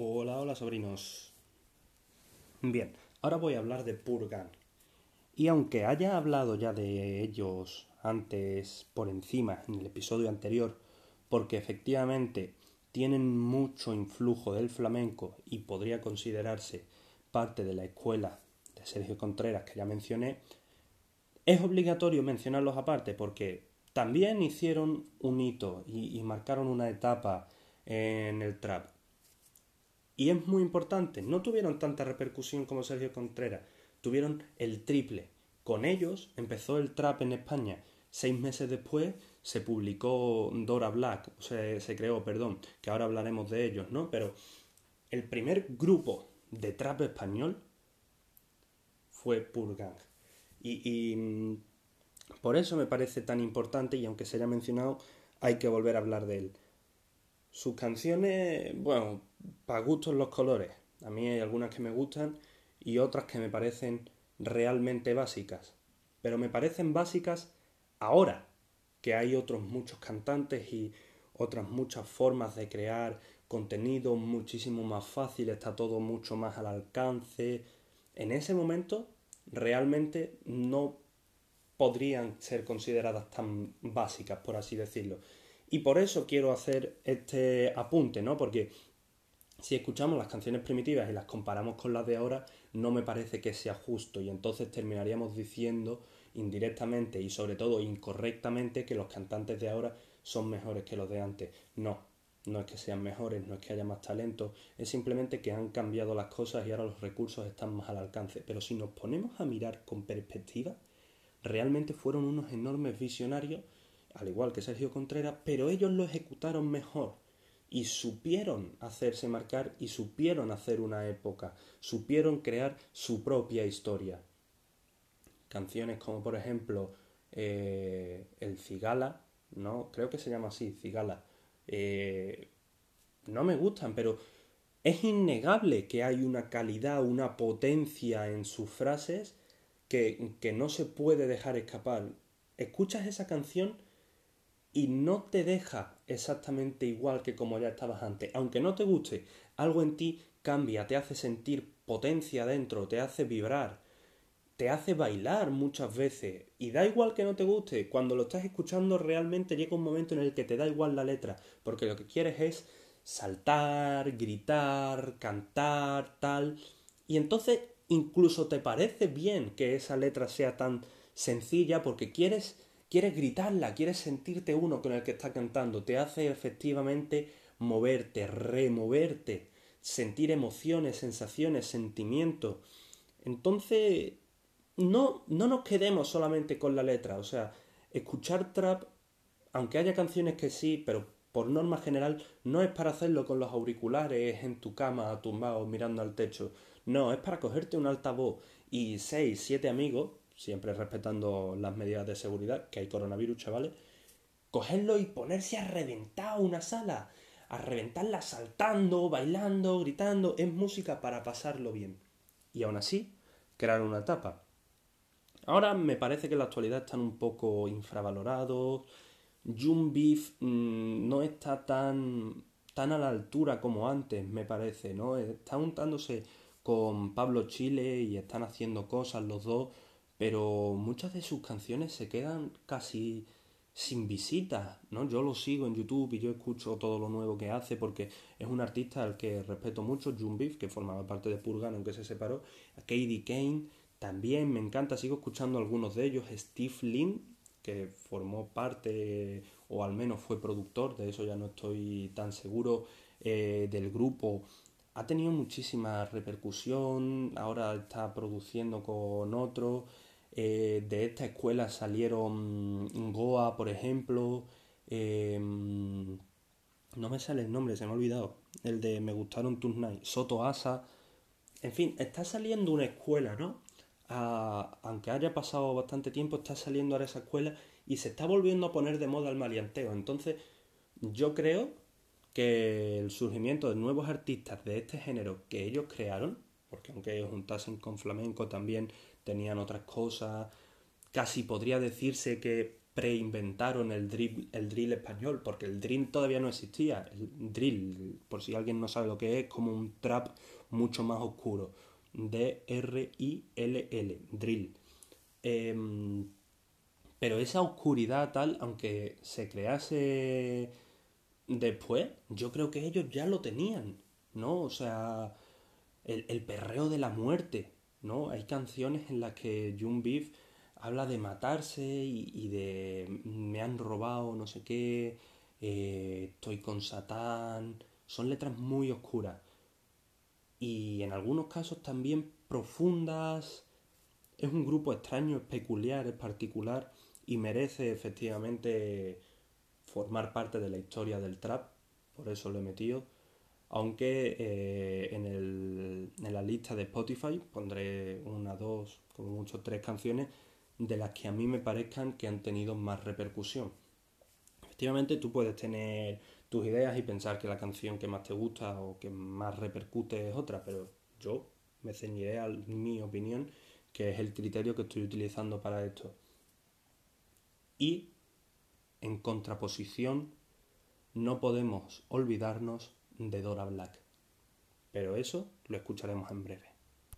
Hola, hola sobrinos. Bien, ahora voy a hablar de Purgan. Y aunque haya hablado ya de ellos antes por encima en el episodio anterior, porque efectivamente tienen mucho influjo del flamenco y podría considerarse parte de la escuela de Sergio Contreras que ya mencioné, es obligatorio mencionarlos aparte porque también hicieron un hito y, y marcaron una etapa en el trap y es muy importante, no tuvieron tanta repercusión como Sergio Contreras, tuvieron el triple. Con ellos empezó el trap en España. Seis meses después se publicó Dora Black, o sea, se creó, perdón, que ahora hablaremos de ellos, ¿no? Pero el primer grupo de trap español fue Purgang. Y, y mm, por eso me parece tan importante, y aunque se haya mencionado, hay que volver a hablar de él. Sus canciones, bueno, para gustos los colores. A mí hay algunas que me gustan y otras que me parecen realmente básicas. Pero me parecen básicas ahora que hay otros muchos cantantes y otras muchas formas de crear contenido muchísimo más fácil, está todo mucho más al alcance. En ese momento realmente no podrían ser consideradas tan básicas, por así decirlo. Y por eso quiero hacer este apunte, ¿no? Porque si escuchamos las canciones primitivas y las comparamos con las de ahora, no me parece que sea justo y entonces terminaríamos diciendo indirectamente y sobre todo incorrectamente que los cantantes de ahora son mejores que los de antes. No, no es que sean mejores, no es que haya más talento, es simplemente que han cambiado las cosas y ahora los recursos están más al alcance. Pero si nos ponemos a mirar con perspectiva, realmente fueron unos enormes visionarios al igual que Sergio Contreras, pero ellos lo ejecutaron mejor y supieron hacerse marcar y supieron hacer una época, supieron crear su propia historia. Canciones como por ejemplo eh, El Cigala, ¿no? Creo que se llama así, Cigala. Eh, no me gustan, pero es innegable que hay una calidad, una potencia en sus frases que, que no se puede dejar escapar. Escuchas esa canción y no te deja exactamente igual que como ya estabas antes. Aunque no te guste, algo en ti cambia, te hace sentir potencia dentro, te hace vibrar, te hace bailar muchas veces. Y da igual que no te guste, cuando lo estás escuchando realmente llega un momento en el que te da igual la letra, porque lo que quieres es saltar, gritar, cantar, tal. Y entonces incluso te parece bien que esa letra sea tan sencilla porque quieres quieres gritarla, quieres sentirte uno con el que está cantando, te hace efectivamente moverte, removerte, sentir emociones, sensaciones, sentimientos. Entonces, no, no nos quedemos solamente con la letra, o sea, escuchar trap, aunque haya canciones que sí, pero por norma general, no es para hacerlo con los auriculares en tu cama, tumbado, mirando al techo. No, es para cogerte un altavoz y seis, siete amigos siempre respetando las medidas de seguridad, que hay coronavirus, chavales, cogerlo y ponerse a reventar una sala, a reventarla saltando, bailando, gritando, es música para pasarlo bien. Y aún así, crear una etapa. Ahora me parece que en la actualidad están un poco infravalorados. Jun Beef mm, no está tan, tan a la altura como antes, me parece, ¿no? Está untándose con Pablo Chile y están haciendo cosas los dos pero muchas de sus canciones se quedan casi sin visitas, ¿no? Yo lo sigo en YouTube y yo escucho todo lo nuevo que hace porque es un artista al que respeto mucho, June Beef, que formaba parte de Purgan aunque se separó, Katie Kane también me encanta, sigo escuchando algunos de ellos, Steve Lynn, que formó parte o al menos fue productor, de eso ya no estoy tan seguro, eh, del grupo, ha tenido muchísima repercusión, ahora está produciendo con otros, eh, de esta escuela salieron Goa, por ejemplo. Em, no me sale el nombre, se me ha olvidado. El de Me gustaron tus nights. Soto Asa. En fin, está saliendo una escuela, ¿no? aunque haya pasado bastante tiempo, está saliendo ahora esa escuela y se está volviendo a poner de moda el malianteo. Entonces, yo creo que el surgimiento de nuevos artistas de este género que ellos crearon, porque aunque juntasen con flamenco también tenían otras cosas. Casi podría decirse que preinventaron el drill, el drill español, porque el drill todavía no existía. El drill, por si alguien no sabe lo que es, como un trap mucho más oscuro. D-R-I-L-L, drill. Em, pero esa oscuridad tal, aunque se crease después, yo creo que ellos ya lo tenían, ¿no? O sea, el, el perreo de la muerte, ¿no? Hay canciones en las que Jung Beef habla de matarse y, de me han robado no sé qué, eh, estoy con Satán. Son letras muy oscuras. Y en algunos casos también profundas. Es un grupo extraño, es peculiar, es particular y merece efectivamente formar parte de la historia del trap. Por eso lo he metido. Aunque eh, en, el, en la lista de Spotify pondré una, dos, como mucho tres canciones de las que a mí me parezcan que han tenido más repercusión. Efectivamente, tú puedes tener tus ideas y pensar que la canción que más te gusta o que más repercute es otra, pero yo me ceñiré a mi opinión, que es el criterio que estoy utilizando para esto. Y, en contraposición, no podemos olvidarnos de Dora Black. Pero eso lo escucharemos en breve.